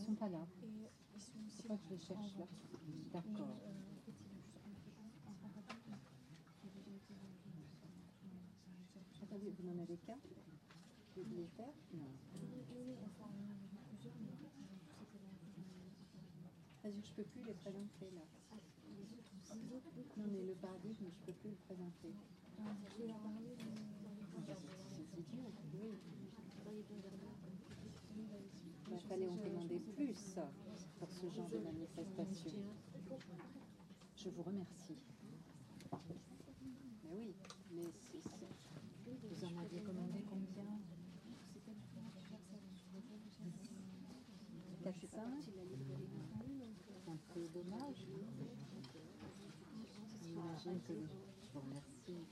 sont pas là. Je crois que je les cherche là. D'accord. Attendez, vous n'en avez qu'un Vous voulez le faire Non. Que je ne peux plus les présenter là. Non, mais le paradigme, je ne peux plus le présenter. C'est idiot, oui. Il fallait en demander plus pour ce genre de manifestation. Je vous remercie. Mais oui, mais c'est- vous en aviez commandé combien? 4-5 Un peu dommage. J'imagine que je vous remercie.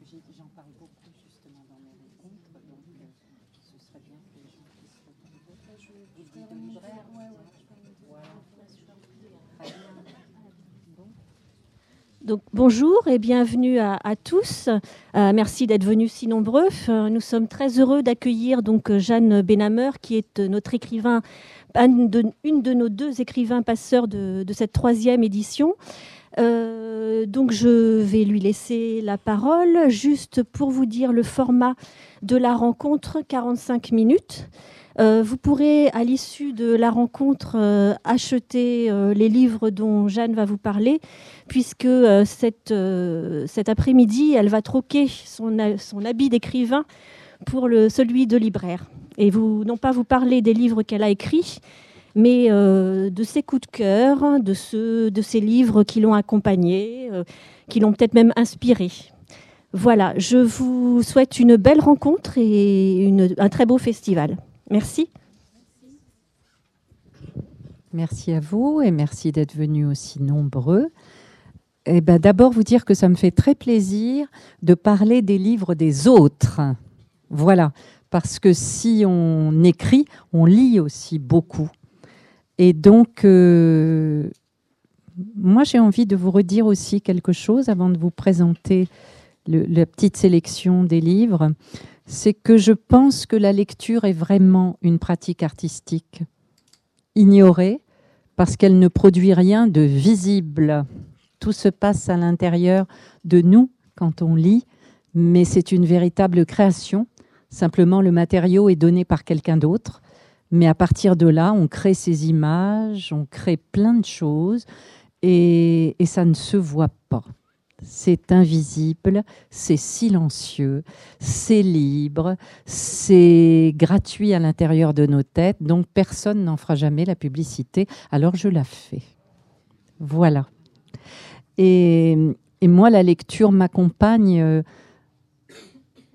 Parce que j'en parle beaucoup justement dans mes rencontres, donc euh, ce serait bien que les gens puissent retrouver. Vous dites au libraire Voilà. Très bien. Bon. Donc bonjour et bienvenue à, à tous. Euh, merci d'être venus si nombreux. Euh, Nous sommes très heureux d'accueillir donc Jeanne Benhamer, qui est euh, notre écrivain, une de, une de nos deux écrivains passeurs de, de cette troisième édition. Euh, donc je vais lui laisser la parole juste pour vous dire le format de la rencontre, 45 minutes. Euh, vous pourrez, à l'issue de la rencontre, euh, acheter les livres dont Jeanne va vous parler, puisque cette, cet après-midi, elle va troquer son, son habit d'écrivain pour le, celui de libraire. Et non pas vous parler des livres qu'elle a écrits, mais euh, de ses coups de cœur, de, ceux, de ses livres qui l'ont accompagnée, euh, qui l'ont peut-être même inspirée. Voilà, je vous souhaite une belle rencontre et un très beau festival. Merci. Merci à vous et merci d'être venus aussi nombreux. Eh ben, D'abord, vous dire que ça me fait très plaisir de parler des livres des autres. Voilà, parce que si on écrit, on lit aussi beaucoup. Et donc, euh, moi, j'ai envie de vous redire aussi quelque chose avant de vous présenter la petite sélection des livres. C'est que je pense que la lecture est vraiment une pratique artistique ignorée parce qu'elle ne produit rien de visible. Tout se passe à l'intérieur de nous quand on lit, mais c'est une véritable création. Simplement, le matériau est donné par quelqu'un d'autre. Mais à partir de là, on crée ces images, on crée plein de choses et, ça ne se voit pas. C'est invisible, c'est silencieux, c'est libre, c'est gratuit à l'intérieur de nos têtes, donc personne n'en fera jamais la publicité, alors je la fais. Voilà. Et, et moi, la lecture m'accompagne euh,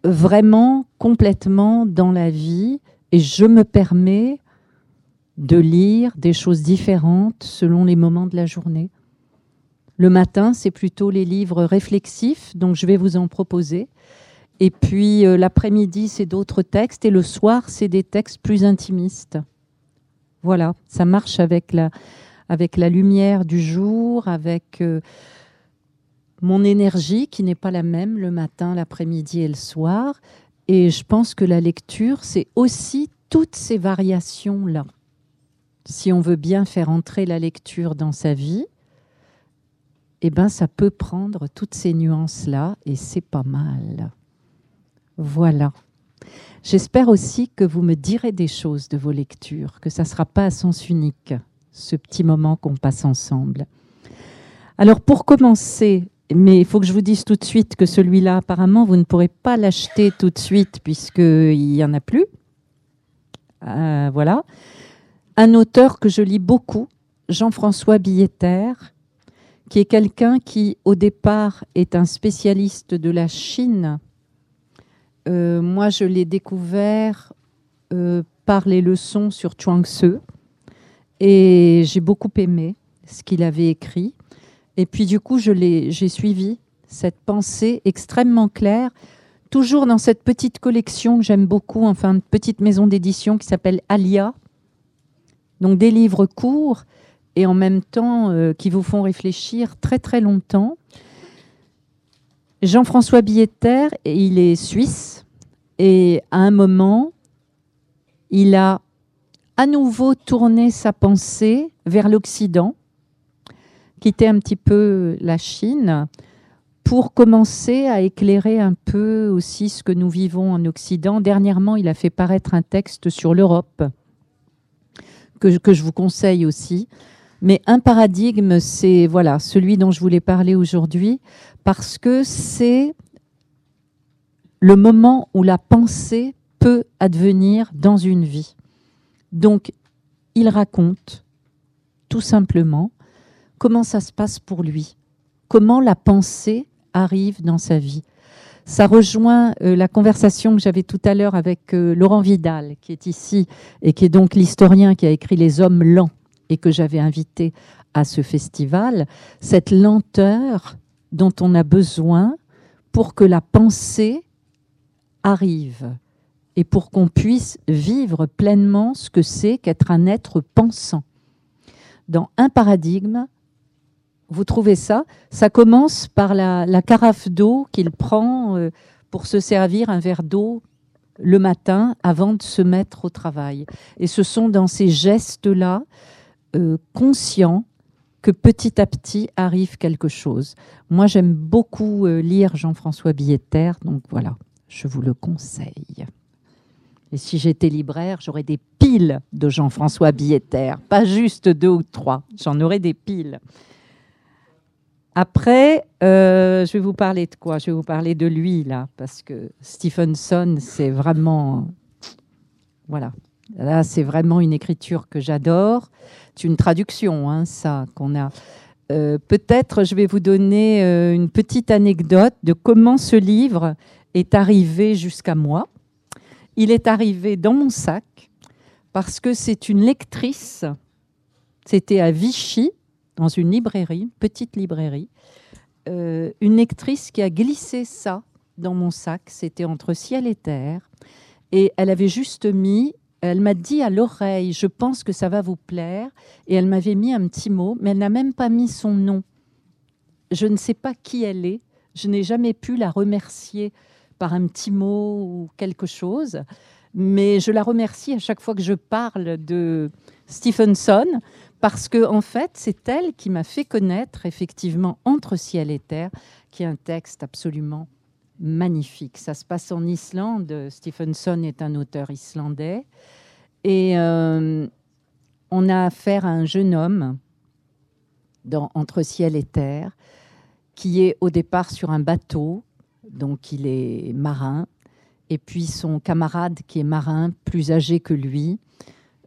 vraiment complètement dans la vie et je me permets de lire des choses différentes selon les moments de la journée. Le matin, c'est plutôt les livres réflexifs, donc je vais vous en proposer. Et puis euh, l'après-midi, c'est d'autres textes. Et le soir, c'est des textes plus intimistes. Voilà, ça marche avec la, lumière du jour, avec euh, mon énergie qui n'est pas la même le matin, l'après-midi et le soir. Et je pense que la lecture, c'est aussi toutes ces variations-là. Si on veut bien faire entrer la lecture dans sa vie, eh ben, ça peut prendre toutes ces nuances-là et c'est pas mal. Voilà. J'espère aussi que vous me direz des choses de vos lectures, que ça ne sera pas à sens unique, ce petit moment qu'on passe ensemble. Alors pour commencer, mais il faut que je vous dise tout de suite que celui-là, apparemment, vous ne pourrez pas l'acheter tout de suite puisqu'il n'y en a plus. Euh, voilà. Un auteur que je lis beaucoup, Jean-François Billetter, qui est quelqu'un qui, au départ, est un spécialiste de la Chine. Euh, moi, je l'ai découvert euh, par les leçons sur Chuang Tzu et j'ai beaucoup aimé ce qu'il avait écrit. Et puis, du coup, j'ai suivi cette pensée extrêmement claire, toujours dans cette petite collection que j'aime beaucoup, enfin, une petite maison d'édition qui s'appelle Alia. Donc, des livres courts et en même temps euh, qui vous font réfléchir très très longtemps. Jean-François Billetter, il est suisse et à un moment, il a à nouveau tourner sa pensée vers l'Occident, quitter un petit peu la Chine, pour commencer à éclairer un peu aussi ce que nous vivons en Occident. Dernièrement, il a fait paraître un texte sur l'Europe que, je vous conseille aussi. Mais un paradigme, c'est voilà celui dont je voulais parler aujourd'hui, parce que c'est le moment où la pensée peut advenir dans une vie. Donc, il raconte tout simplement comment ça se passe pour lui, comment la pensée arrive dans sa vie? Ça rejoint euh, la conversation que j'avais tout à l'heure avec euh, Laurent Vidal, qui est ici et qui est donc l'historien qui a écrit Les Hommes lents et que j'avais invité à ce festival. Cette lenteur dont on a besoin pour que la pensée arrive et pour qu'on puisse vivre pleinement ce que c'est qu'être un être pensant. Dans un paradigme, vous trouvez ça Ça commence par la, carafe d'eau qu'il prend euh, pour se servir un verre d'eau le matin avant de se mettre au travail. Et ce sont dans ces gestes-là euh, conscients que petit à petit arrive quelque chose. Moi, j'aime beaucoup euh, lire Jean-François Billetter, donc voilà, je vous le conseille. Et si j'étais libraire, j'aurais des piles de Jean-François Billetter, pas juste deux ou trois, j'en aurais des piles. Après, euh, je vais vous parler de quoi? Je vais vous parler de lui, là, parce que Stephenson, c'est vraiment. Voilà. Là, c'est vraiment une écriture que j'adore. C'est une traduction, hein, ça, qu'on a. Euh, peut-être, je vais vous donner euh, une petite anecdote de comment ce livre est arrivé jusqu'à moi. Il est arrivé dans mon sac parce que c'est une lectrice. C'était à Vichy dans une librairie, petite librairie, euh, une lectrice qui a glissé ça dans mon sac. C'était entre ciel et terre. Et elle avait juste mis, elle m'a dit à l'oreille, je pense que ça va vous plaire. Et elle m'avait mis un petit mot, mais elle n'a même pas mis son nom. Je ne sais pas qui elle est. Je n'ai jamais pu la remercier par un petit mot ou quelque chose. Mais je la remercie à chaque fois que je parle de Stephenson parce que en fait, c'est elle qui m'a fait connaître effectivement Entre ciel et terre, qui est un texte absolument magnifique. Ça se passe en Islande. Stephenson est un auteur islandais et euh, on a affaire à un jeune homme dans Entre ciel et terre qui est au départ sur un bateau, donc il est marin, et puis son camarade qui est marin, plus âgé que lui,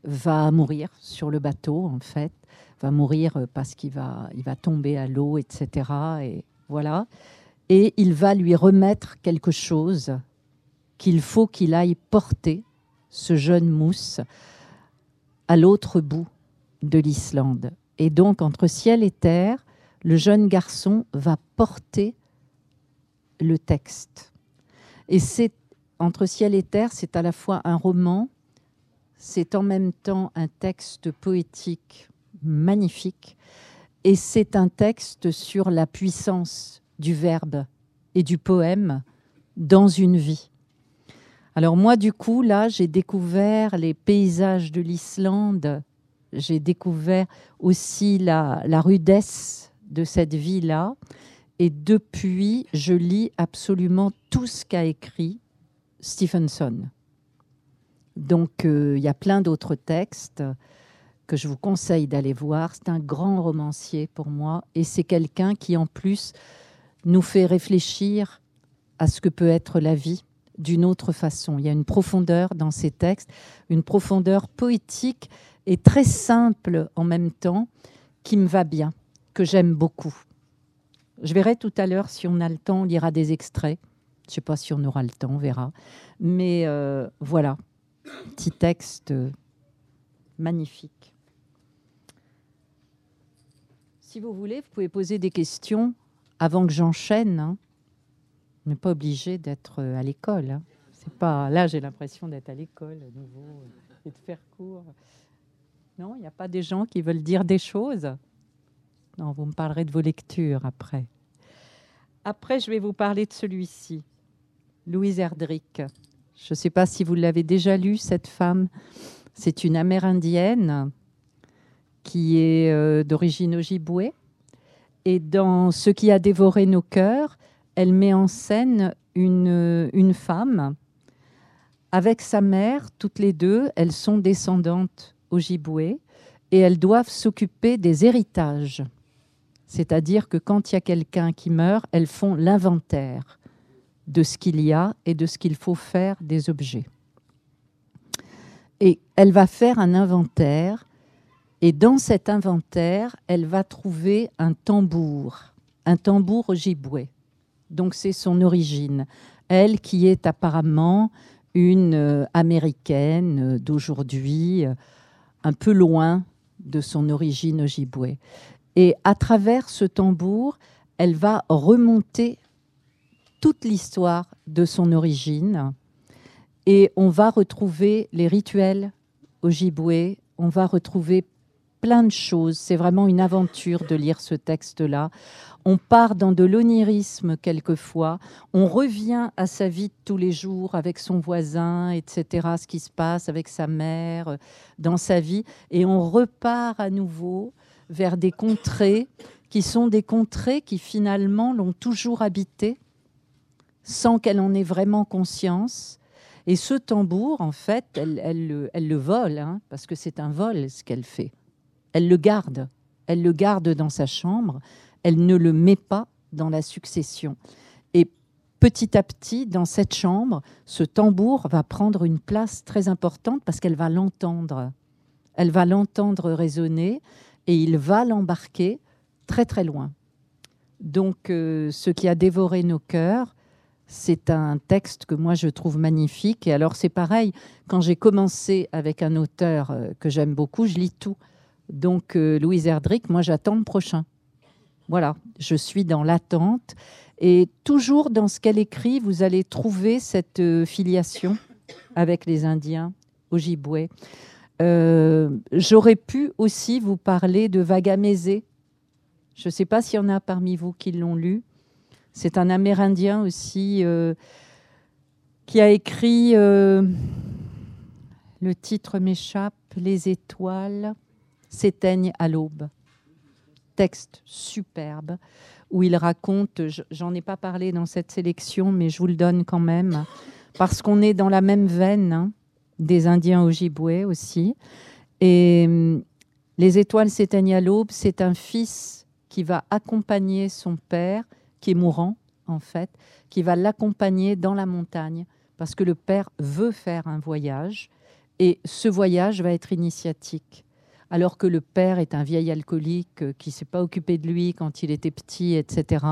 va mourir sur le bateau, en fait, va mourir parce qu'il va, il va tomber à l'eau, etc. Et voilà. Et il va lui remettre quelque chose qu'il faut qu'il aille porter, ce jeune mousse, à l'autre bout de l'Islande. Et donc, entre ciel et terre, le jeune garçon va porter le texte. Et c'est entre ciel et terre, c'est à la fois un roman, c'est en même temps un texte poétique magnifique et c'est un texte sur la puissance du verbe et du poème dans une vie. Alors moi, du coup, là, j'ai découvert les paysages de l'Islande, j'ai découvert aussi la, rudesse de cette vie-là, et depuis, je lis absolument tout ce qu'a écrit Stevenson. Donc euh, il y a plein d'autres textes que je vous conseille d'aller voir. C'est un grand romancier pour moi et c'est quelqu'un qui en plus nous fait réfléchir à ce que peut être la vie d'une autre façon. Il y a une profondeur dans ses textes, une profondeur poétique et très simple en même temps qui me va bien, que j'aime beaucoup. Je verrai tout à l'heure si on a le temps, on lira des extraits. Je ne sais pas si on aura le temps, on verra. Mais euh, voilà, Petit texte magnifique. Si vous voulez, vous pouvez poser des questions avant que j'enchaîne. Hein. N'est pas obligé d'être euh, à l'école. Hein. C'est pas là, j'ai l'impression d'être à l'école à nouveau euh, et de faire cours. Non, il n'y a pas des gens qui veulent dire des choses. Non, vous me parlerez de vos lectures après. Après, je vais vous parler de celui-ci, Louise Erdrich. Je ne sais pas si vous l'avez déjà lu, cette femme. C'est une amérindienne qui est euh, d'origine ojibwe. Et dans Ce qui a dévoré nos cœurs, elle met en scène une, une femme avec sa mère, toutes les deux, elles sont descendantes ojibwe et elles doivent s'occuper des héritages. C'est-à-dire que quand il y a quelqu'un qui meurt, elles font l'inventaire de ce qu'il y a et de ce qu'il faut faire des objets. Et elle va faire un inventaire, et dans cet inventaire, elle va trouver un tambour, un tambour ojibwe. Donc c'est son origine. Elle qui est apparemment une euh, américaine d'aujourd'hui, euh, un peu loin de son origine ojibwe. Et à travers ce tambour, elle va remonter toute l'histoire de son origine. Et on va retrouver les rituels ojibwe, on va retrouver plein de choses. C'est vraiment une aventure de lire ce texte-là. On part dans de l'onirisme quelquefois. On revient à sa vie de tous les jours avec son voisin, etc., ce qui se passe avec sa mère dans sa vie. Et on repart à nouveau vers des contrées qui sont des contrées qui finalement l'ont toujours habité sans qu'elle en ait vraiment conscience. Et ce tambour, en fait, elle, le vole, hein, parce que c'est un vol ce qu'elle fait. Elle le garde, elle le garde dans sa chambre, elle ne le met pas dans la succession. Et petit à petit, dans cette chambre, ce tambour va prendre une place très importante parce qu'elle va l'entendre. Elle va l'entendre résonner, et il va l'embarquer très très loin. Donc euh, ce qui a dévoré nos cœurs, c'est un texte que moi je trouve magnifique. Et alors c'est pareil, quand j'ai commencé avec un auteur euh, que j'aime beaucoup, je lis tout. Donc euh, Louise Erdrich, moi j'attends le prochain. Voilà, je suis dans l'attente. Et toujours dans ce qu'elle écrit, vous allez trouver cette filiation avec les Indiens, Ojibwe. Euh, j'aurais pu aussi vous parler de Vagamézé. Je ne sais pas s'il y en a parmi vous qui l'ont lu. C'est un Amérindien aussi euh, qui a écrit, euh, le titre m'échappe, Les étoiles s'éteignent à l'aube. Texte superbe où il raconte, j'en ai pas parlé dans cette sélection, mais je vous le donne quand même, parce qu'on est dans la même veine. Hein des Indiens Ojibwe aussi. Et hum, les étoiles s'éteignent à l'aube, c'est un fils qui va accompagner son père, qui est mourant en fait, qui va l'accompagner dans la montagne, parce que le père veut faire un voyage, et ce voyage va être initiatique. Alors que le père est un vieil alcoolique euh, qui ne s'est pas occupé de lui quand il était petit, etc.,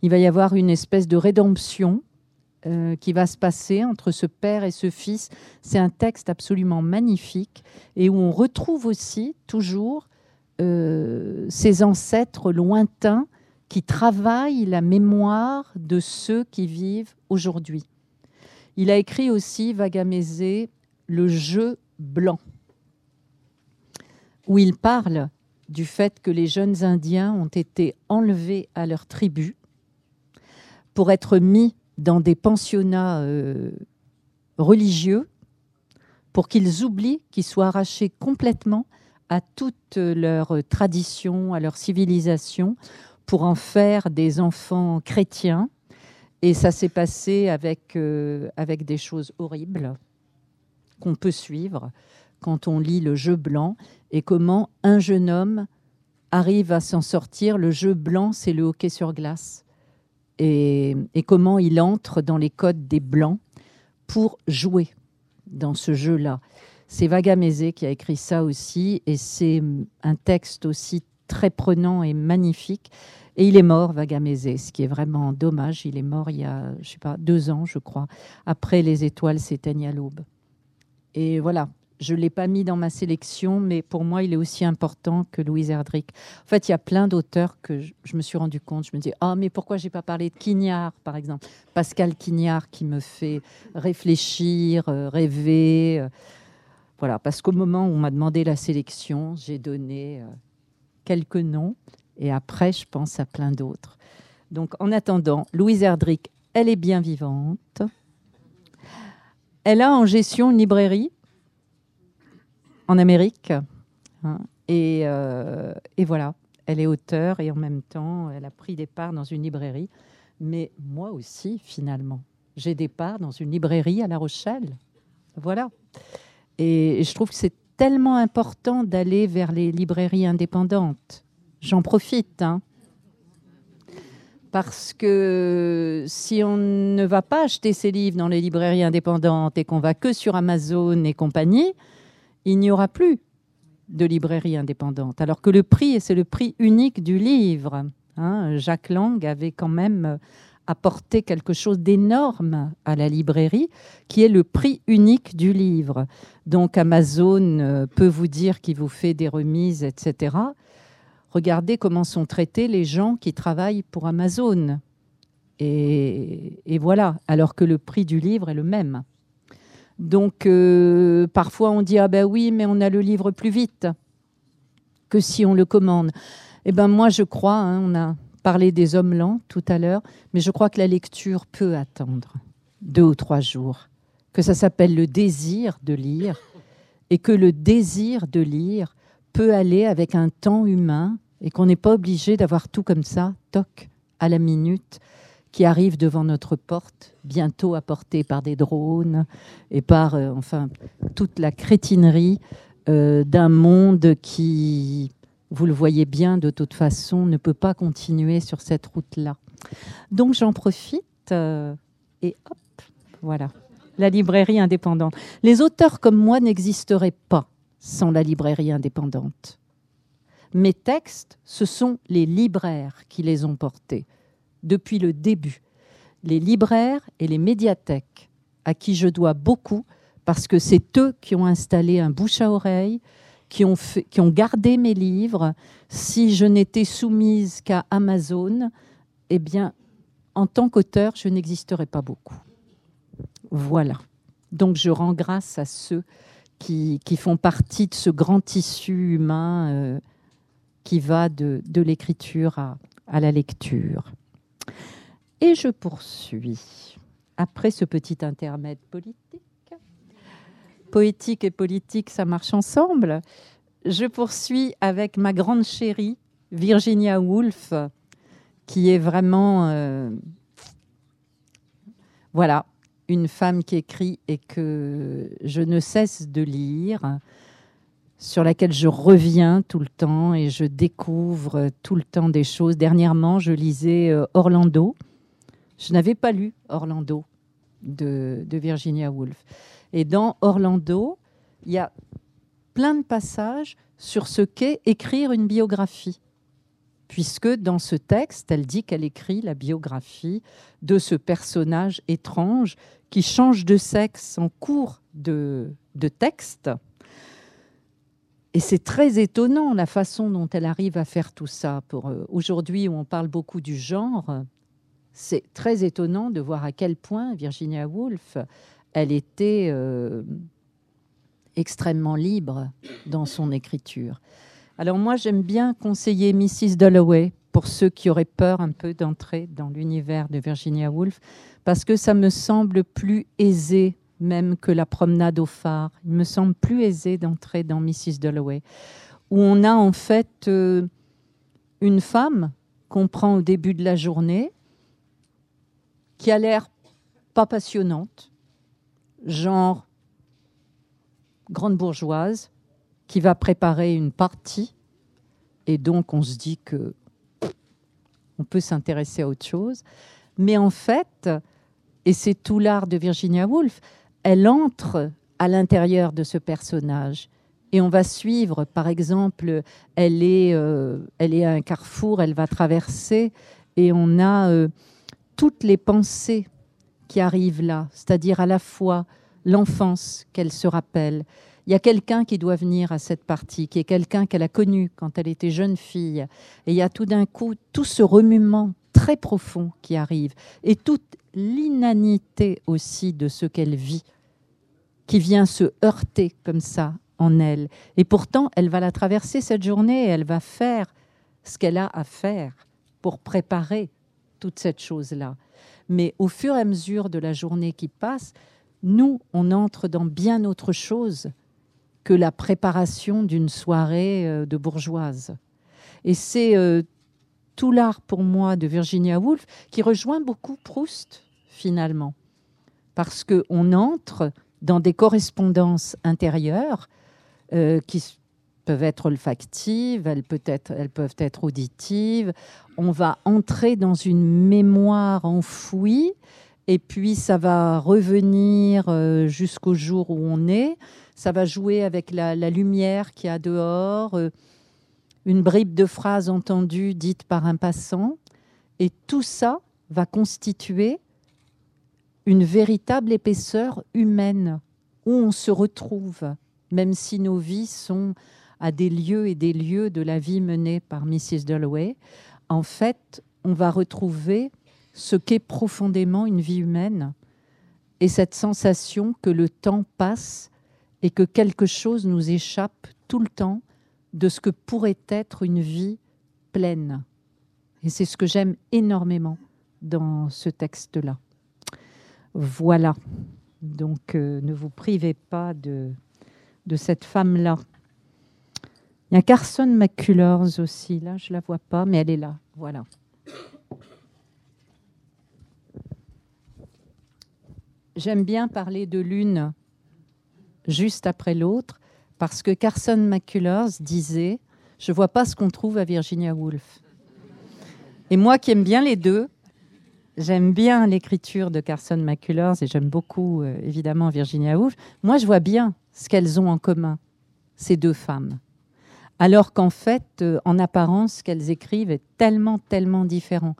il va y avoir une espèce de rédemption euh, qui va se passer entre ce père et ce fils. C'est un texte absolument magnifique et où on retrouve aussi toujours euh, ces ancêtres lointains qui travaillent la mémoire de ceux qui vivent aujourd'hui. Il a écrit aussi, Vagamézé, Le jeu blanc, où il parle du fait que les jeunes Indiens ont été enlevés à leur tribu pour être mis dans des pensionnats euh, religieux pour qu'ils oublient, qu'ils soient arrachés complètement à toute leur tradition, à leur civilisation, pour en faire des enfants chrétiens. Et ça s'est passé avec, euh, avec des choses horribles qu'on peut suivre quand on lit le jeu blanc et comment un jeune homme arrive à s'en sortir. Le jeu blanc, c'est le hockey sur glace et, comment il entre dans les codes des Blancs pour jouer dans ce jeu-là. C'est Vagamézé qui a écrit ça aussi, et c'est un texte aussi très prenant et magnifique. Et il est mort, Vagamézé, ce qui est vraiment dommage. Il est mort il y a, je sais pas, deux ans, je crois, après Les étoiles s'éteignent à l'aube. Et voilà, je ne l'ai pas mis dans ma sélection, mais pour moi, il est aussi important que Louise Erdrich. En fait, il y a plein d'auteurs que je, me suis rendu compte. Je me dis, ah, mais pourquoi j'ai pas parlé de Quignard, par exemple? Pascal Quignard qui me fait réfléchir, euh, rêver. Euh. voilà, parce qu'au moment où on m'a demandé la sélection, j'ai donné euh, quelques noms et après, je pense à plein d'autres. Donc, en attendant, Louise Erdrich, elle est bien vivante. Elle a en gestion une librairie en Amérique. Hein. et, et, voilà, elle est auteure et en même temps, elle a pris des parts dans une librairie. Mais moi aussi, finalement, j'ai des parts dans une librairie à La Rochelle. Voilà. Et je trouve que c'est tellement important d'aller vers les librairies indépendantes. J'en profite. Hein. Parce que si on ne va pas acheter ses livres dans les librairies indépendantes et qu'on va que sur Amazon et compagnie, il n'y aura plus de librairies indépendantes. Alors que le prix, c'est le prix unique du livre. Hein. Jacques Lang avait quand même apporter quelque chose d'énorme à la librairie, qui est le prix unique du livre. Donc Amazon euh, peut vous dire qu'il vous fait des remises, etc. Regardez comment sont traités les gens qui travaillent pour Amazon. Et, voilà, alors que le prix du livre est le même. Donc euh, parfois on dit ah ben oui, mais on a le livre plus vite que si on le commande. Eh ben moi je crois, hein, on a parlé des hommes lents tout à l'heure, mais je crois que la lecture peut attendre deux ou trois jours, que ça s'appelle le désir de lire, et que le désir de lire peut aller avec un temps humain, et qu'on n'est pas obligé d'avoir tout comme ça, toc, à la minute, qui arrive devant notre porte, bientôt apporté par des drones et par, euh, enfin, toute la crétinerie euh, d'un monde qui vous le voyez bien, de toute façon, ne peut pas continuer sur cette route-là. Donc j'en profite euh, et hop, voilà, la librairie indépendante. Les auteurs comme moi n'existeraient pas sans la librairie indépendante. Mes textes, ce sont les libraires qui les ont portés depuis le début. Les libraires et les médiathèques, à qui je dois beaucoup, parce que c'est eux qui ont installé un bouche à oreille, qui ont, gardé mes livres. Si je n'étais soumise qu'à Amazon, eh bien, en tant qu'auteur, je n'existerais pas beaucoup. Voilà. Donc, je rends grâce à ceux qui, font partie de ce grand tissu humain euh, qui va de, l'écriture à la lecture. Et je poursuis. Après ce petit intermède politique, poétique et politique, ça marche ensemble. Je poursuis avec ma grande chérie, Virginia Woolf, qui est vraiment, euh, voilà, une femme qui écrit et que je ne cesse de lire, sur laquelle je reviens tout le temps et je découvre tout le temps des choses. Dernièrement, je lisais euh, Orlando. Je n'avais pas lu Orlando de, de Virginia Woolf. Et dans Orlando, il y a plein de passages sur ce qu'est écrire une biographie. Puisque dans ce texte, elle dit qu'elle écrit la biographie de ce personnage étrange qui change de sexe en cours de, de texte. Et c'est très étonnant la façon dont elle arrive à faire tout ça. Pour euh, aujourd'hui, où on parle beaucoup du genre, c'est très étonnant de voir à quel point Virginia Woolf elle était euh, extrêmement libre dans son écriture. Alors moi, j'aime bien conseiller Mrs. Dalloway pour ceux qui auraient peur un peu d'entrer dans l'univers de Virginia Woolf, parce que ça me semble plus aisé même que la promenade au phare. Il me semble plus aisé d'entrer dans Mrs. Dalloway, où on a en fait euh, une femme qu'on prend au début de la journée, qui a l'air pas passionnante, genre grande bourgeoise, qui va préparer une partie. Et donc, on se dit que on peut s'intéresser à autre chose. Mais en fait, et c'est tout l'art de Virginia Woolf, elle entre à l'intérieur de ce personnage. Et on va suivre, par exemple, elle est, euh, elle est à un carrefour, elle va traverser, et on a euh, toutes les pensées qui arrive là, c'est-à-dire à la fois l'enfance qu'elle se rappelle. Il y a quelqu'un qui doit venir à cette partie, qui est quelqu'un qu'elle a connu quand elle était jeune fille. Et il y a tout d'un coup tout ce remuement très profond qui arrive, et toute l'inanité aussi de ce qu'elle vit, qui vient se heurter comme ça en elle. Et pourtant, elle va la traverser cette journée, et elle va faire ce qu'elle a à faire pour préparer toute cette chose-là. Mais au fur et à mesure de la journée qui passe, nous, on entre dans bien autre chose que la préparation d'une soirée euh, de bourgeoise. Et c'est euh, tout l'art pour moi de Virginia Woolf qui rejoint beaucoup Proust finalement, parce qu'on entre dans des correspondances intérieures euh, qui peuvent être olfactives, elles, peuvent être auditives. On va entrer dans une mémoire enfouie et puis ça va revenir euh, jusqu'au jour où on est. Ça va jouer avec la, lumière qu'il y a dehors, euh, une bribe de phrase entendue dite par un passant. Et tout ça va constituer une véritable épaisseur humaine où on se retrouve, même si nos vies sont à des lieux et des lieux de la vie menée par Mrs. Dalloway. En fait, on va retrouver ce qu'est profondément une vie humaine et cette sensation que le temps passe et que quelque chose nous échappe tout le temps de ce que pourrait être une vie pleine. Et c'est ce que j'aime énormément dans ce texte-là. Voilà. Donc euh, ne vous privez pas de, de cette femme-là. Il y a Carson McCullers aussi, là je ne la vois pas, mais elle est là. Voilà. J'aime bien parler de l'une juste après l'autre parce que Carson McCullers disait Je ne vois pas ce qu'on trouve à Virginia Woolf. Et moi qui aime bien les deux, j'aime bien l'écriture de Carson McCullers et j'aime beaucoup euh, évidemment Virginia Woolf. Moi, je vois bien ce qu'elles ont en commun, ces deux femmes. Alors qu'en fait, euh, en apparence, ce qu'elles écrivent est tellement, tellement différent.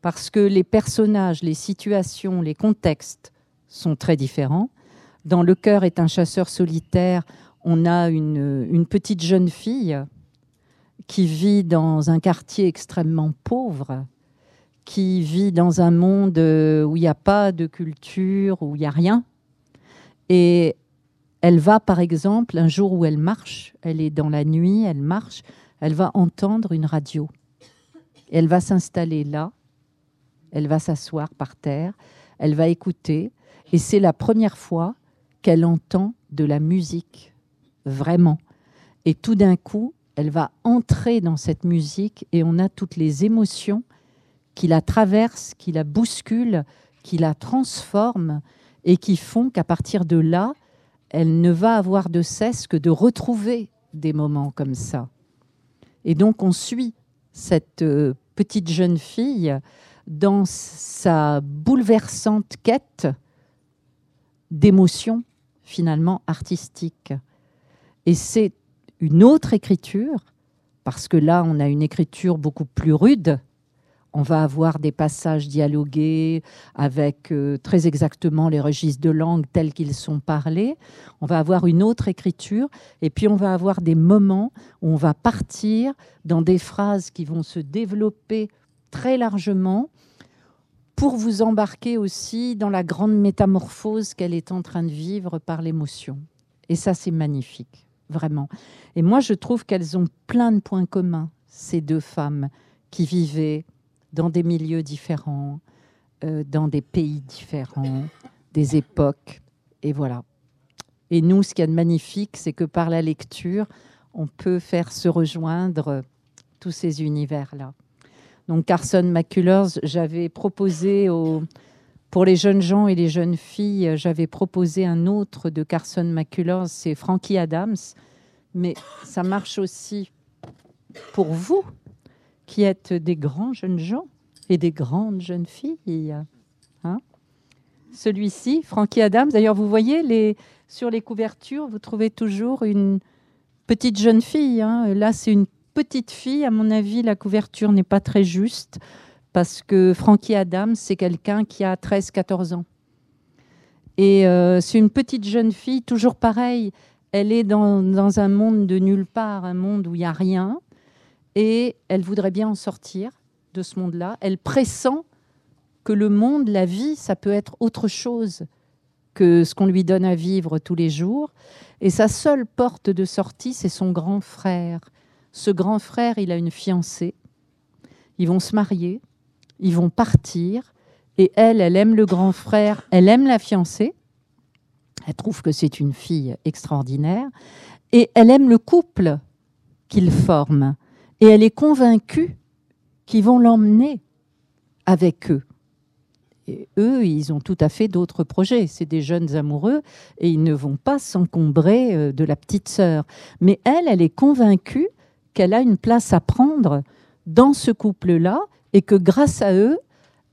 Parce que les personnages, les situations, les contextes sont très différents. Dans Le cœur est un chasseur solitaire, on a une, petite jeune fille qui vit dans un quartier extrêmement pauvre, qui vit dans un monde où il n'y a pas de culture, où il n'y a rien. Et elle va, par exemple, un jour où elle marche, elle est dans la nuit, elle marche, elle va entendre une radio. Elle va s'installer là, elle va s'asseoir par terre, elle va écouter, et c'est la première fois qu'elle entend de la musique, vraiment. Et tout d'un coup, elle va entrer dans cette musique et on a toutes les émotions qui la traversent, qui la bousculent, qui la transforment et qui font qu'à partir de là, elle ne va avoir de cesse que de retrouver des moments comme ça. Et donc on suit cette euh, petite jeune fille dans sa bouleversante quête d'émotions finalement artistiques. Et c'est une autre écriture, parce que là, on a une écriture beaucoup plus rude. On va avoir des passages dialogués avec euh, très exactement les registres de langue tels qu'ils sont parlés. On va avoir une autre écriture et puis on va avoir des moments où on va partir dans des phrases qui vont se développer très largement pour vous embarquer aussi dans la grande métamorphose qu'elle est en train de vivre par l'émotion. Et ça, c'est magnifique, vraiment. Et moi, je trouve qu'elles ont plein de points communs, ces deux femmes qui vivaient dans des milieux différents, euh, dans des pays différents, des époques. Et voilà. Et nous, ce qu'il y a de magnifique, c'est que par la lecture, on peut faire se rejoindre tous ces univers-là. Donc Carson McCullers, j'avais proposé pour les jeunes gens et les jeunes filles, j'avais proposé un autre de Carson McCullers, c'est Frankie Adams. Mais ça marche aussi pour vous qui êtes des grands jeunes gens et des grandes jeunes filles. Hein. Celui-ci, Frankie Adams, d'ailleurs, vous voyez sur les couvertures, vous trouvez toujours une petite jeune fille. Hein. Là, c'est une petite fille, à mon avis, la couverture n'est pas très juste parce que Frankie Adams, c'est quelqu'un qui a 13-14 ans. Et euh, c'est une petite jeune fille, toujours pareil. Elle est dans, dans, un monde de nulle part, un monde où il n'y a rien. Et elle voudrait bien en sortir de ce monde-là. Elle pressent que le monde, la vie, ça peut être autre chose que ce qu'on lui donne à vivre tous les jours. Et sa seule porte de sortie, c'est son grand frère, ce grand frère, il a une fiancée. Ils vont se marier, ils vont partir. Et elle, elle aime le grand frère, elle aime la fiancée. Elle trouve que c'est une fille extraordinaire. Et elle aime le couple qu'ils forment. Et elle est convaincue qu'ils vont l'emmener avec eux. Et eux, ils ont tout à fait d'autres projets. C'est des jeunes amoureux et ils ne vont pas s'encombrer euh, de la petite sœur. Mais elle, elle est convaincue qu'elle a une place à prendre dans ce couple-là et que grâce à eux,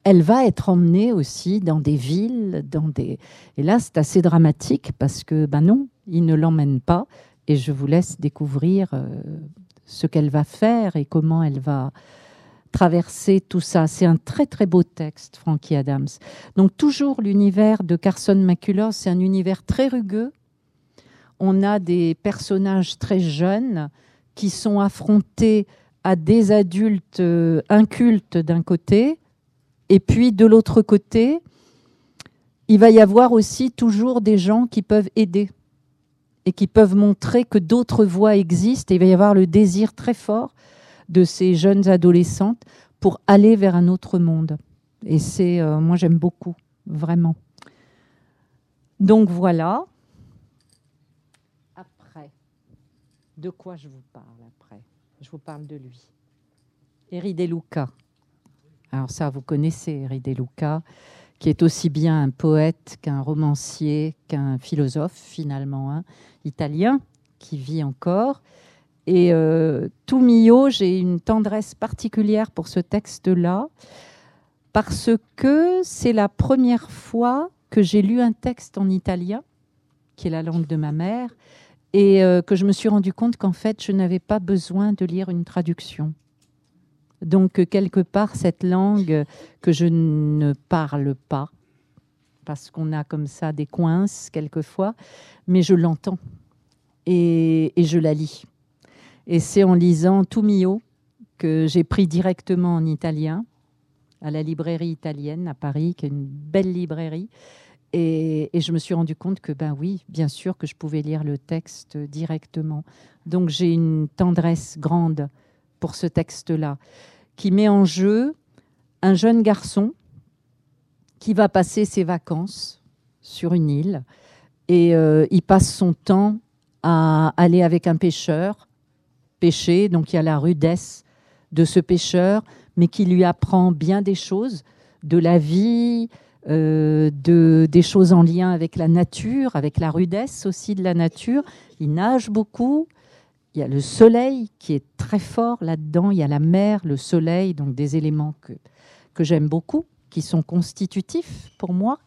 elle va être emmenée aussi dans des villes, dans des. Et là, c'est assez dramatique parce que, ben non, ils ne l'emmènent pas. Et je vous laisse découvrir euh, ce qu'elle va faire et comment elle va traverser tout ça. C'est un très très beau texte, Frankie Adams. Donc toujours l'univers de Carson McCullers, c'est un univers très rugueux. On a des personnages très jeunes qui sont affrontés à des adultes euh, incultes d'un côté, et puis de l'autre côté, il va y avoir aussi toujours des gens qui peuvent aider et qui peuvent montrer que d'autres voies existent. Et il va y avoir le désir très fort de ces jeunes adolescentes pour aller vers un autre monde. Et c'est, euh, moi j'aime beaucoup, vraiment. Donc voilà. Après, de quoi je vous parle après? Je vous parle de lui. Eri De Luca. Alors ça, vous connaissez Eri De Luca, qui est aussi bien un poète qu'un romancier, qu'un philosophe finalement, hein, italien, qui vit encore et euh, tout mio, j'ai une tendresse particulière pour ce texte-là, parce que c'est la première fois que j'ai lu un texte en italien, qui est la langue de ma mère, et euh, que je me suis rendu compte qu'en fait, je n'avais pas besoin de lire une traduction. Donc, quelque part, cette langue que je ne parle pas, parce qu'on a comme ça des coinces quelquefois, mais je l'entends et je la lis. Et c'est en lisant Tout mio que j'ai pris directement en italien à la librairie italienne à Paris, qui est une belle librairie. Et, je me suis rendu compte que, ben oui, bien sûr que je pouvais lire le texte directement. Donc j'ai une tendresse grande pour ce texte-là, qui met en jeu un jeune garçon qui va passer ses vacances sur une île et euh, il passe son temps à aller avec un pêcheur péché, donc il y a la rudesse de ce pécheur, mais qui lui apprend bien des choses, de la vie, euh, de, des choses en lien avec la nature, avec la rudesse aussi de la nature. Il nage beaucoup. Il y a le soleil qui est très fort là-dedans. Il y a la mer, le soleil, donc des éléments que, que j'aime beaucoup, qui sont constitutifs pour moi.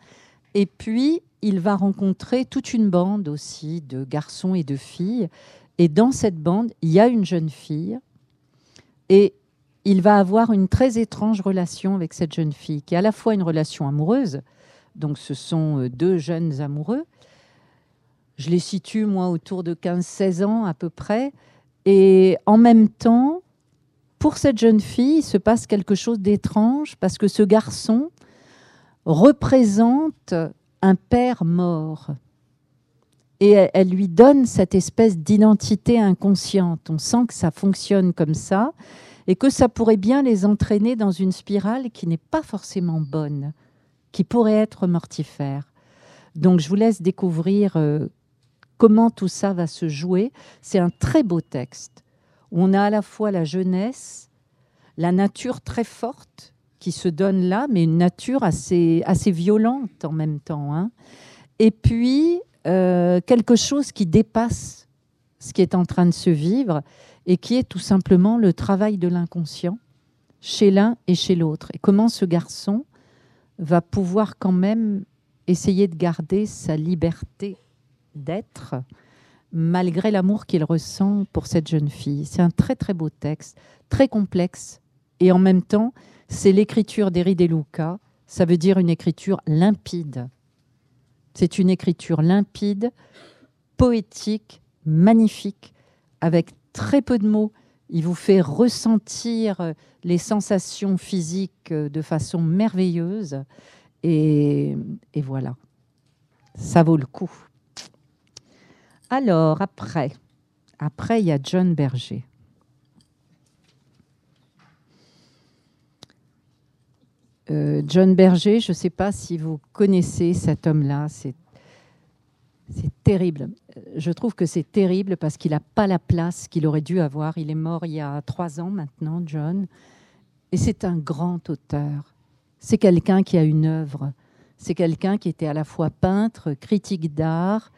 Et puis, il va rencontrer toute une bande aussi de garçons et de filles et dans cette bande, il y a une jeune fille et il va avoir une très étrange relation avec cette jeune fille, qui est à la fois une relation amoureuse, donc ce sont euh, deux jeunes amoureux. Je les situe, moi, autour de 15-16 ans à peu près. Et en même temps, pour cette jeune fille, il se passe quelque chose d'étrange parce que ce garçon représente un père mort et elle, lui donne cette espèce d'identité inconsciente. On sent que ça fonctionne comme ça et que ça pourrait bien les entraîner dans une spirale qui n'est pas forcément bonne, qui pourrait être mortifère. Donc je vous laisse découvrir euh, comment tout ça va se jouer. C'est un très beau texte où on a à la fois la jeunesse, la nature très forte qui se donne là, mais une nature assez, assez violente en même temps. Hein. Et puis euh, quelque chose qui dépasse ce qui est en train de se vivre et qui est tout simplement le travail de l'inconscient chez l'un et chez l'autre. Et comment ce garçon va pouvoir quand même essayer de garder sa liberté d'être malgré l'amour qu'il ressent pour cette jeune fille. C'est un très très beau texte, très complexe, et en même temps, c'est l'écriture d'Eri De Luca, ça veut dire une écriture limpide. C'est une écriture limpide, poétique, magnifique, avec très peu de mots. Il vous fait ressentir les sensations physiques de façon merveilleuse. Et, voilà, ça vaut le coup. Alors, après, après, il y a John Berger. Euh, John Berger, je ne sais pas si vous connaissez cet homme-là. C'est terrible. Je trouve que c'est terrible parce qu'il n'a pas la place qu'il aurait dû avoir. Il est mort il y a trois ans maintenant, John. Et c'est un grand auteur. C'est quelqu'un qui a une œuvre. C'est quelqu'un qui était à la fois peintre, critique d'art,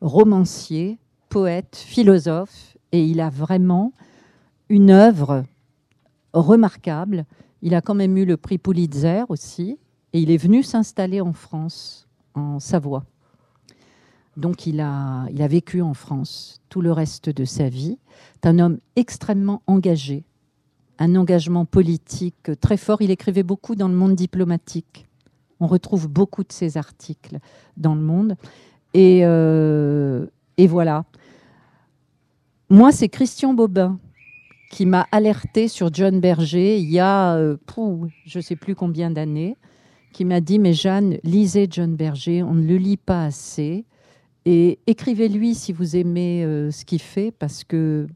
romancier, poète, philosophe. Et il a vraiment une œuvre remarquable. Il a quand même eu le prix Pulitzer aussi. Et il est venu s'installer en France, en Savoie. Donc il a, il a vécu en France tout le reste de sa vie. C'est un homme extrêmement engagé, un engagement politique très fort. Il écrivait beaucoup dans le monde diplomatique. On retrouve beaucoup de ses articles dans le monde. Et, euh, et voilà. Moi, c'est Christian Bobin qui m'a alerté sur John Berger il y a, euh, je ne sais plus combien d'années, qui m'a dit, mais Jeanne, lisez John Berger, on ne le lit pas assez. Et écrivez-lui si vous aimez euh, ce qu'il fait, parce que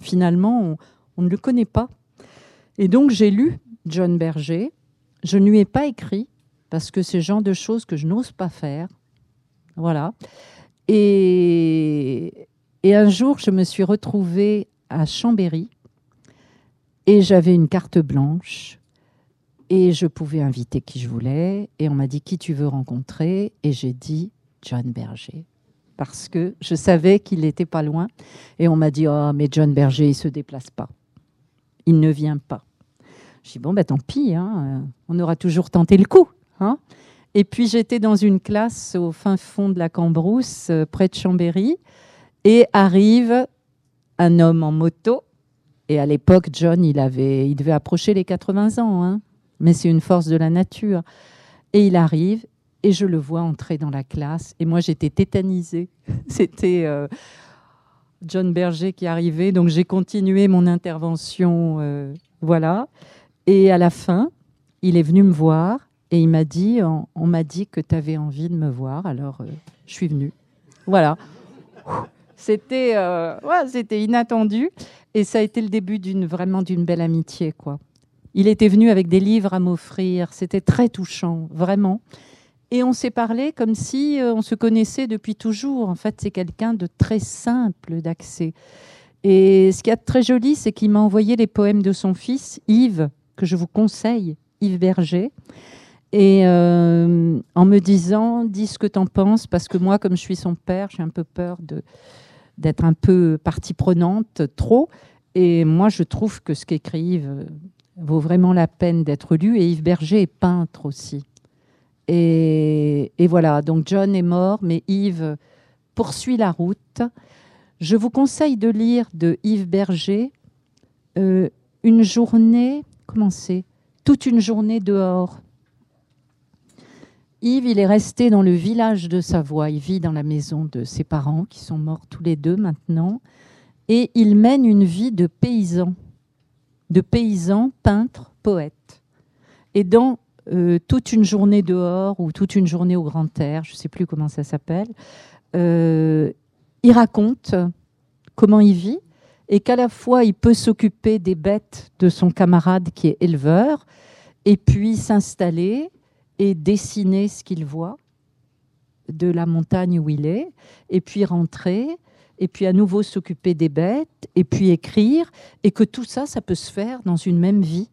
finalement, on, ne le connaît pas. Et donc, j'ai lu John Berger. Je ne lui ai pas écrit, parce que c'est le genre de choses que je n'ose pas faire. Voilà. Et, et un jour, je me suis retrouvée à Chambéry et j'avais une carte blanche et je pouvais inviter qui je voulais. Et on m'a dit qui tu veux rencontrer? Et j'ai dit John Berger parce que je savais qu'il n'était pas loin. Et on m'a dit, oh, mais John Berger, il se déplace pas. Il ne vient pas. Je dis, bon, ben tant pis, hein, on aura toujours tenté le coup. Hein. Et puis j'étais dans une classe au fin fond de la Cambrousse, euh, près de Chambéry, et arrive un homme en moto. Et à l'époque, John, il, avait, il devait approcher les 80 ans, hein, mais c'est une force de la nature. Et il arrive et je le vois entrer dans la classe. Et moi, j'étais tétanisée. C'était euh, John Berger qui arrivait. Donc, j'ai continué mon intervention. Euh, voilà. Et à la fin, il est venu me voir et il m'a dit on, m'a dit que tu avais envie de me voir. Alors, euh, je suis venue. Voilà. C'était ouais, c'était inattendu. Et ça a été le début d'une vraiment d'une belle amitié. quoi. Il était venu avec des livres à m'offrir. C'était très touchant, vraiment. Et on s'est parlé comme si euh, on se connaissait depuis toujours. En fait, c'est quelqu'un de très simple d'accès. Et ce qui est très joli, c'est qu'il m'a envoyé les poèmes de son fils, Yves, que je vous conseille, Yves Berger. Et euh, en me disant, dis ce que tu en penses, parce que moi, comme je suis son père, j'ai un peu peur d'être un peu partie prenante, trop. Et moi, je trouve que ce qu'écrit Yves vaut vraiment la peine d'être lu. Et Yves Berger est peintre aussi. Et, voilà, donc John est mort, mais Yves poursuit la route. Je vous conseille de lire de Yves Berger euh, une journée, comment c'est? Toute une journée dehors. Il est resté dans le village de Savoie. Il vit dans la maison de ses parents, qui sont morts tous les deux maintenant. Et il mène une vie de paysan, de paysan, peintre, poète. Et dans euh, toute une journée dehors ou toute une journée au grand air, je ne sais plus comment ça s'appelle. Euh, il raconte comment il vit et qu'à la fois il peut s'occuper des bêtes de son camarade qui est éleveur et puis s'installer et dessiner ce qu'il voit de la montagne où il est et puis rentrer et puis à nouveau s'occuper des bêtes et puis écrire et que tout ça ça peut se faire dans une même vie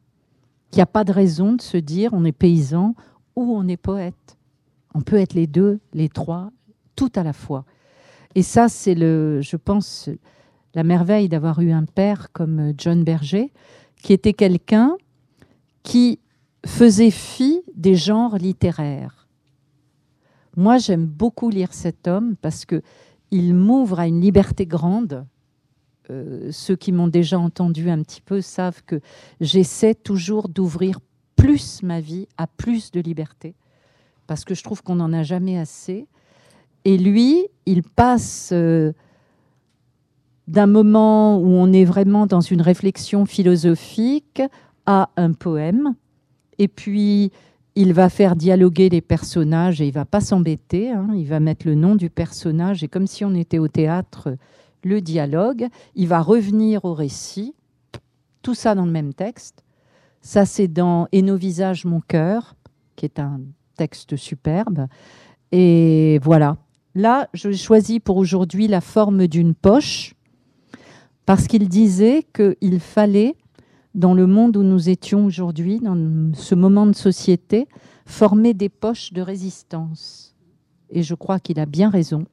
qu'il n'y a pas de raison de se dire on est paysan ou on est poète. On peut être les deux, les trois, tout à la fois. Et ça, c'est le, je pense, la merveille d'avoir eu un père comme John Berger, qui était quelqu'un qui faisait fi des genres littéraires. Moi, j'aime beaucoup lire cet homme parce que il m'ouvre à une liberté grande euh, ceux qui m'ont déjà entendu un petit peu savent que j'essaie toujours d'ouvrir plus ma vie à plus de liberté, parce que je trouve qu'on n'en a jamais assez. Et lui, il passe euh, d'un moment où on est vraiment dans une réflexion philosophique à un poème, et puis il va faire dialoguer les personnages et il va pas s'embêter, hein. il va mettre le nom du personnage, et comme si on était au théâtre, le dialogue, il va revenir au récit, tout ça dans le même texte. Ça, c'est dans Et nos visages, mon cœur, qui est un texte superbe. Et voilà. là, je choisis pour aujourd'hui la forme d'une poche, parce qu'il disait qu'il fallait, dans le monde où nous étions aujourd'hui, dans ce moment de société, former des poches de résistance. Et je crois qu'il a bien raison.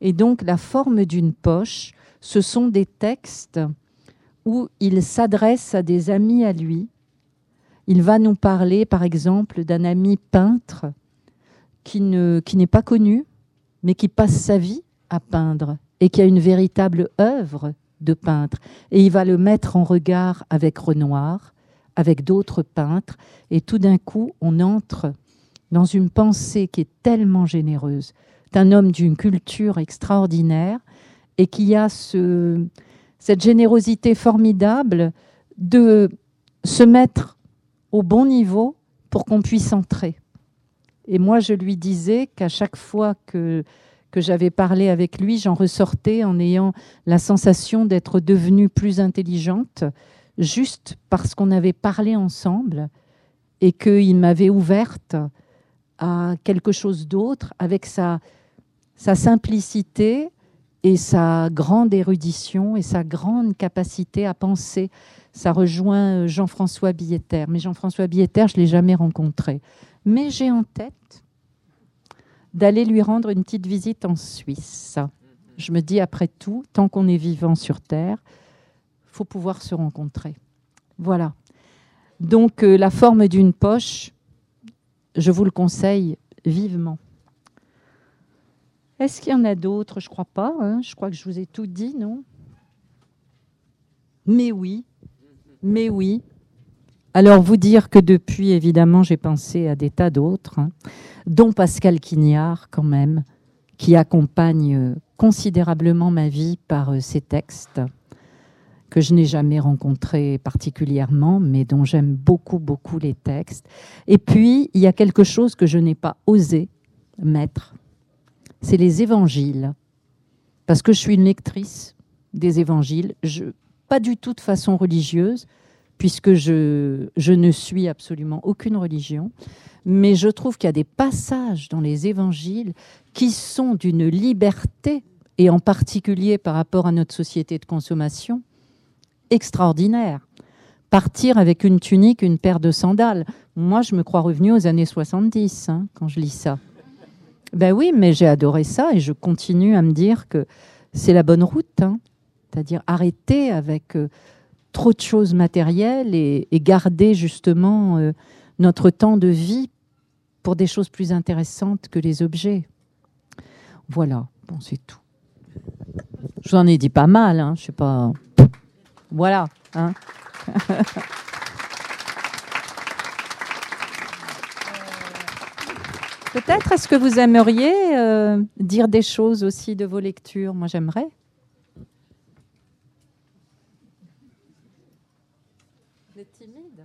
Et donc la forme d'une poche, ce sont des textes où il s'adresse à des amis à lui. Il va nous parler, par exemple, d'un ami peintre qui, ne, qui n'est pas connu, mais qui passe sa vie à peindre et qui a une véritable œuvre de peintre. Et il va le mettre en regard avec Renoir, avec d'autres peintres, et tout d'un coup, on entre dans une pensée qui est tellement généreuse, d'un homme d'une culture extraordinaire, et qui a ce, cette générosité formidable de se mettre au bon niveau pour qu'on puisse entrer. Et moi, je lui disais qu'à chaque fois que, que j'avais parlé avec lui, j'en ressortais en ayant la sensation d'être devenue plus intelligente, juste parce qu'on avait parlé ensemble et qu'il m'avait ouverte à quelque chose d'autre avec sa, sa simplicité et sa grande érudition et sa grande capacité à penser. Ça rejoint Jean-François Billetter. Mais Jean-François Billetter, je ne l'ai jamais rencontré. Mais j'ai en tête d'aller lui rendre une petite visite en Suisse. Je me dis, après tout, tant qu'on est vivant sur Terre, faut pouvoir se rencontrer. Voilà. Donc, euh, la forme d'une poche, je vous le conseille vivement. Est-ce qu'il y en a d'autres? Je crois pas. Hein. je crois que je vous ai tout dit, non? Mais oui, mais oui. Alors vous dire que depuis, évidemment, j'ai pensé à des tas d'autres, hein, dont Pascal Quignard quand même, qui accompagne euh, considérablement ma vie par euh, ses textes, que je n'ai jamais rencontré particulièrement, mais dont j'aime beaucoup, beaucoup les textes. Et puis, il y a quelque chose que je n'ai pas osé mettre c'est les évangiles. Parce que je suis une lectrice des évangiles, pas du tout de façon religieuse, puisque je, ne suis absolument aucune religion, mais je trouve qu'il y a des passages dans les évangiles qui sont d'une liberté, et en particulier par rapport à notre société de consommation, extraordinaire. Partir avec une tunique, une paire de sandales. Moi, je me crois revenue aux années 70 hein, quand je lis ça. Ben oui, mais j'ai adoré ça et je continue à me dire que c'est la bonne route. Hein. C'est-à-dire arrêter avec euh, trop de choses matérielles et, garder justement euh, notre temps de vie pour des choses plus intéressantes que les objets. Voilà, bon, c'est tout. Je vous en ai dit pas mal, hein, je sais pas. Voilà. Hein. Peut-être est-ce que vous aimeriez euh, dire des choses aussi de vos lectures? Moi, j'aimerais. Vous êtes timide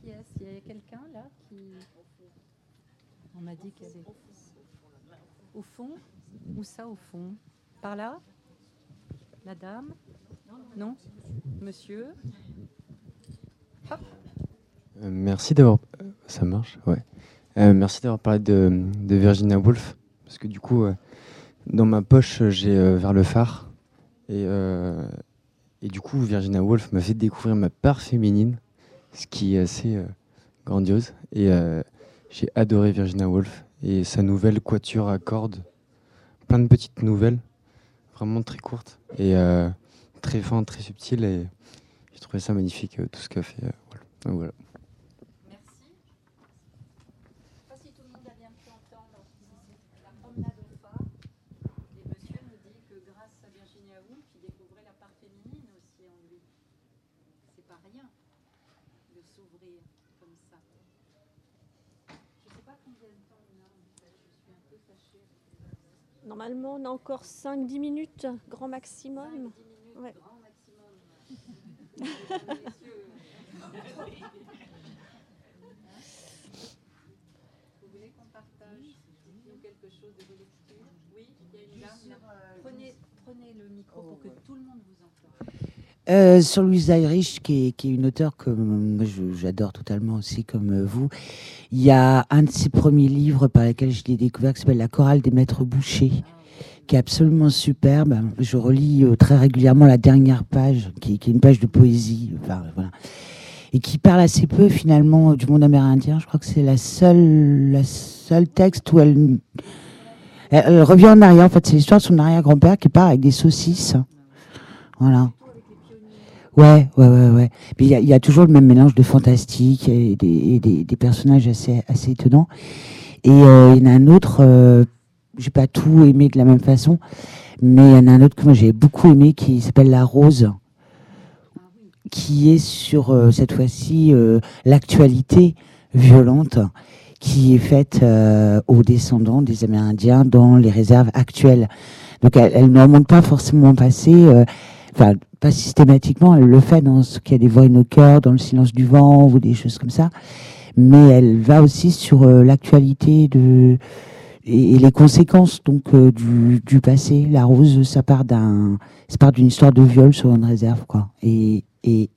Qui est-ce Il y a quelqu'un là qui. On dit. Au fond Où ça, au fond? Par là? La dame? Non? Monsieur? Hop. Euh, merci d'avoir. Ça marche, ouais. Euh, merci d'avoir parlé de, Virginia Woolf, parce que du coup, euh, dans ma poche, j'ai vers le phare, et, et du coup, Virginia Woolf m'a fait découvrir ma part féminine, ce qui est assez grandiose. Et j'ai adoré Virginia Woolf et sa nouvelle Quatuor à cordes, plein de petites nouvelles, vraiment très courtes et très fin, très subtiles, et j'ai trouvé ça magnifique, tout ce qu'a fait Woolf. voilà. Normalement, on a encore 5-10 minutes, grand maximum. Ouais. Grand maximum. Vous voulez qu'on partage quelque chose de vos lectures Oui, il y a une dame là. Prenez, prenez le micro pour que tout le monde vous entende. Euh, sur Louise Irish, qui est, une auteure que j'adore totalement aussi, comme euh, vous. Il y a un de ses premiers livres par lesquels je l'ai découvert qui s'appelle La chorale des maîtres bouchers, qui est absolument superbe. Je relis euh, très régulièrement la dernière page, qui, qui est une page de poésie, enfin, voilà. et qui parle assez peu finalement du monde amérindien. Je crois que c'est la seule, la seule texte où elle, elle, elle revient en arrière. En fait, c'est l'histoire de son arrière-grand-père qui part avec des saucisses. Voilà. Ouais, ouais, ouais, ouais. Puis il y, a- toujours le même mélange de fantastique et des, personnages assez, étonnants. Et euh, il y en a un autre, euh, j'ai pas tout aimé de la même façon, mais il y en a un autre que moi j'ai beaucoup aimé qui s'appelle La Rose, qui est sur euh, cette fois-ci euh, l'actualité violente qui est faite aux descendants des Amérindiens dans les réserves actuelles. Donc elle, ne remonte pas forcément au passé, enfin pas systématiquement, elle le fait dans ce qu'il y a des voix cœurs, dans le silence du vent ou des choses comme ça, mais elle va aussi sur euh, l'actualité de et, les conséquences donc euh, du, passé. La rose, ça part d'un, ça part d'une histoire de viol sur une réserve quoi, et et,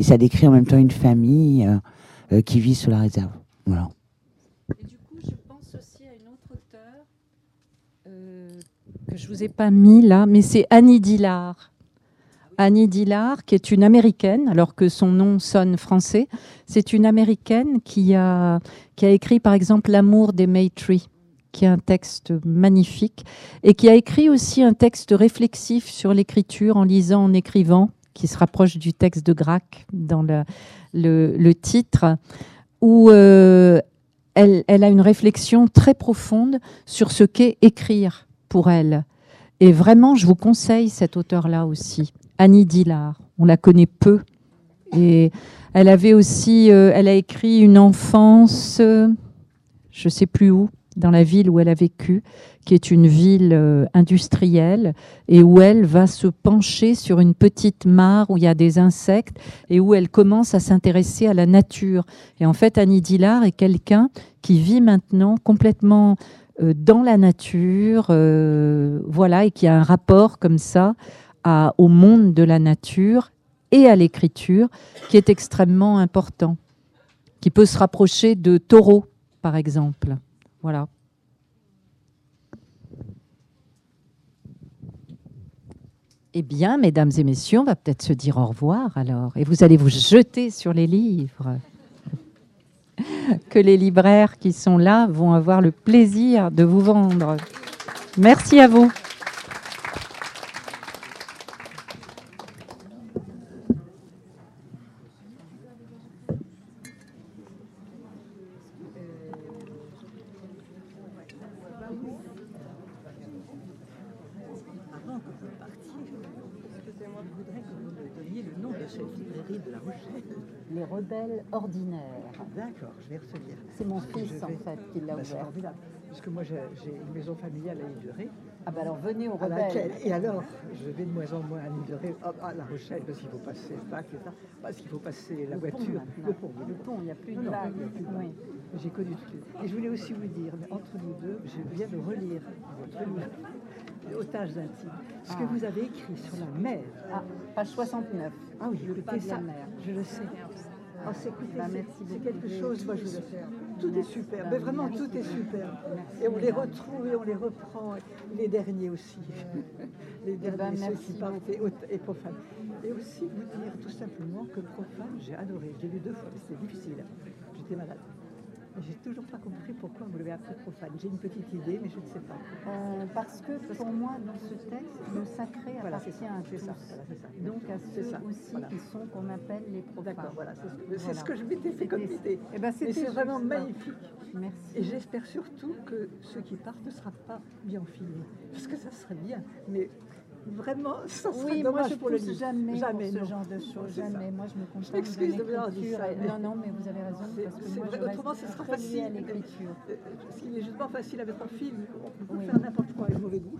ça décrit en même temps une famille euh, qui vit sur la réserve. Voilà. Et du coup, je pense aussi à une autre auteure que je vous ai pas mis là, mais c'est Annie Dillard. Annie Dillard, qui est une américaine, alors que son nom sonne français. C'est une américaine qui a, qui a écrit, par exemple, L'amour des Maytree, qui est un texte magnifique, et qui a écrit aussi un texte réflexif sur l'écriture en lisant, en écrivant, qui se rapproche du texte de Grac dans le, le, titre, où euh, elle, elle a une réflexion très profonde sur ce qu'est écrire pour elle. Et vraiment, je vous conseille cet auteur-là aussi, Annie Dillard. On la connaît peu. Et elle avait aussi, euh, elle a écrit une enfance, euh, je sais plus où, dans la ville où elle a vécu, qui est une ville euh, industrielle, et où elle va se pencher sur une petite mare où il y a des insectes, et où elle commence à s'intéresser à la nature. Et en fait, Annie Dillard est quelqu'un qui vit maintenant complètement dans la nature, voilà, et qui a un rapport comme ça au monde de la nature et à l'écriture qui est extrêmement important, qui peut se rapprocher de Taureau, par exemple. Voilà. Eh bien, mesdames et messieurs, on va peut-être se dire au revoir alors, et vous allez vous jeter sur les livres que les libraires qui sont là vont avoir le plaisir de vous vendre. Merci à vous. Avant que vous partiez, excusez-moi, je voudrais que vous me donniez le nom de cette librairie de La Rochelle. Ordinaires. D'accord, je vais retenir. C'est mon fils je en fait qui l'a Bah, ouvert. Parce que moi, j'ai une maison familiale à l'île de Ré, Ah bah alors venez laquelle, rebelles. et alors, je vais de moins en moins à l'île de Ré, hop, à La Rochelle, parce qu'il faut passer le bac et ça, parce qu'il faut passer la Le voiture, le pont. Le pont, il n'y a plus de non, Oui. J'ai connu tout. Et je voulais aussi vous dire, mais entre nous deux, je viens de relire votre livre, Otages intimes, ce que Ah. vous avez écrit sur la mer. Ah, page 69. Ah oui, le écoutez pas de ça, la mer. je le sais. Ah, c'est Bah, quelque chose, moi je le sais. Tout est super, Bah, mais vraiment merci. tout est super. Merci, Et on les retrouve et on les reprend, les derniers aussi. Les derniers, ben, ceux merci qui partent et, et profanes. Et aussi vous dire tout simplement que profane, j'ai adoré. Je l'ai lu deux fois, c'était difficile. J'étais malade. J'ai toujours pas compris pourquoi vous l'avez appelé profane. J'ai une petite idée, mais je ne sais pas. Euh, parce que pour moi, dans ce texte, le sacré Voilà, appartient à tous. ça, voilà, ça. Donc à ceux ça, aussi voilà. qui sont qu'on appelle les profanes. D'accord, voilà, c'est ce ce que je m'étais fait comme idée. Eh ben, c'est vraiment magnifique. Merci. Et j'espère surtout que ceux qui partent ne sera pas bien filmé. Parce que ça serait bien. Mais vraiment, ça serait Oui, moi je pour le jamais, Jamais, pour ce genre de choses, jamais. Moi je me contente m'excuse de l'écriture. Non, non, mais vous avez raison, parce que c'est moi vrai, je reste autrement, ce sera liée à facile. l'écriture. Euh, Ce qui est justement facile à mettre en film, on peut Oui. faire n'importe quoi avec mauvais goût.